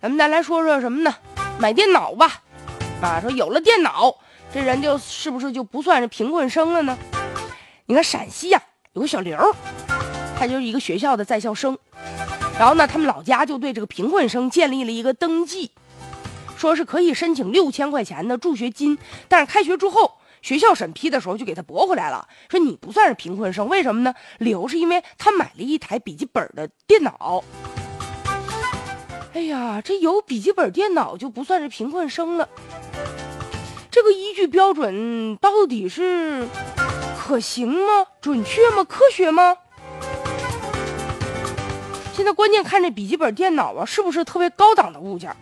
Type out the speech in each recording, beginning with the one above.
咱们再来说说什么呢？买电脑吧，啊，说有了电脑，这人就是不是就不算是贫困生了呢？你看陕西呀，有个小刘，他就是一个学校的在校生，然后呢，他们老家就对这个贫困生建立了一个登记，说是可以申请六千块钱的助学金，但是开学之后，学校审批的时候就给他驳回来了，说你不算是贫困生，为什么呢？理由是因为他买了一台笔记本的电脑。哎呀，这有笔记本电脑就不算是贫困生了。这个依据标准到底是可行吗？准确吗？科学吗？现在关键看这笔记本电脑啊，是不是特别高档的物件？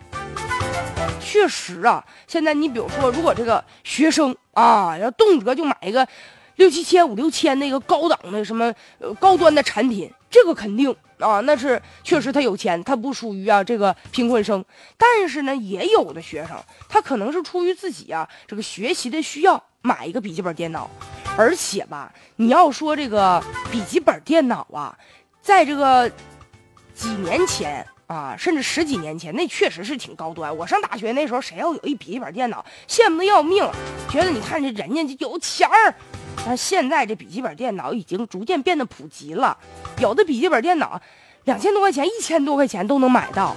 确实啊，现在你比如说，如果这个学生啊，要动辄就买一个六七千、五六千那个高档的什么呃高端的产品，这个肯定。啊，那是确实他有钱，他不属于啊这个贫困生。但是呢，也有的学生，他可能是出于自己啊这个学习的需要，买一个笔记本电脑。而且吧，你要说这个笔记本电脑啊，在这个几年前啊，甚至十几年前，那确实是挺高端。我上大学那时候，谁要有一笔记本电脑，羡慕的要命，觉得你看这人家就有钱儿。但现在这笔记本电脑已经逐渐变得普及了，有的笔记本电脑两千多块钱、一千多块钱都能买到。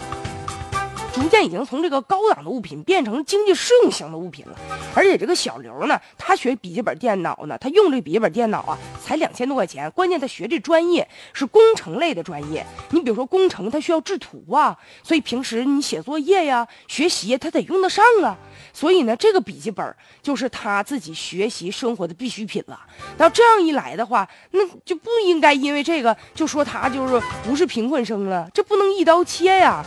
逐渐已经从这个高档的物品变成经济适用型的物品了，而且这个小刘呢，他学笔记本电脑呢，他用这笔记本电脑啊，才两千多块钱。关键他学这专业是工程类的专业，你比如说工程，他需要制图啊，所以平时你写作业呀、学习他得用得上啊。所以呢，这个笔记本就是他自己学习生活的必需品了。那这样一来的话，那就不应该因为这个就说他就是不是贫困生了，这不能一刀切呀。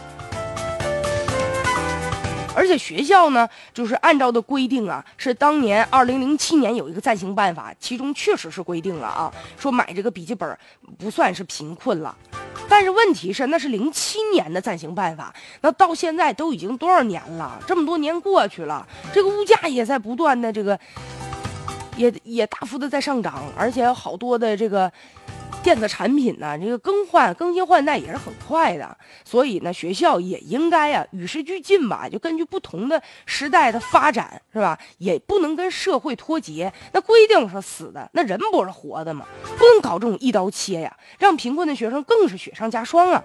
而且学校呢，就是按照的规定啊，是当年二零零七年有一个暂行办法，其中确实是规定了啊，说买这个笔记本不算是贫困了。但是问题是，那是零七年的暂行办法，那到现在都已经多少年了？这么多年过去了，这个物价也在不断的这个，也也大幅的在上涨，而且好多的这个。电子产品呢，这个更换、更新换代也是很快的，所以呢，学校也应该呀与时俱进吧，就根据不同的时代的发展，是吧？也不能跟社会脱节。那规定是死的，那人不是活的吗？不能搞这种一刀切呀，让贫困的学生更是雪上加霜啊！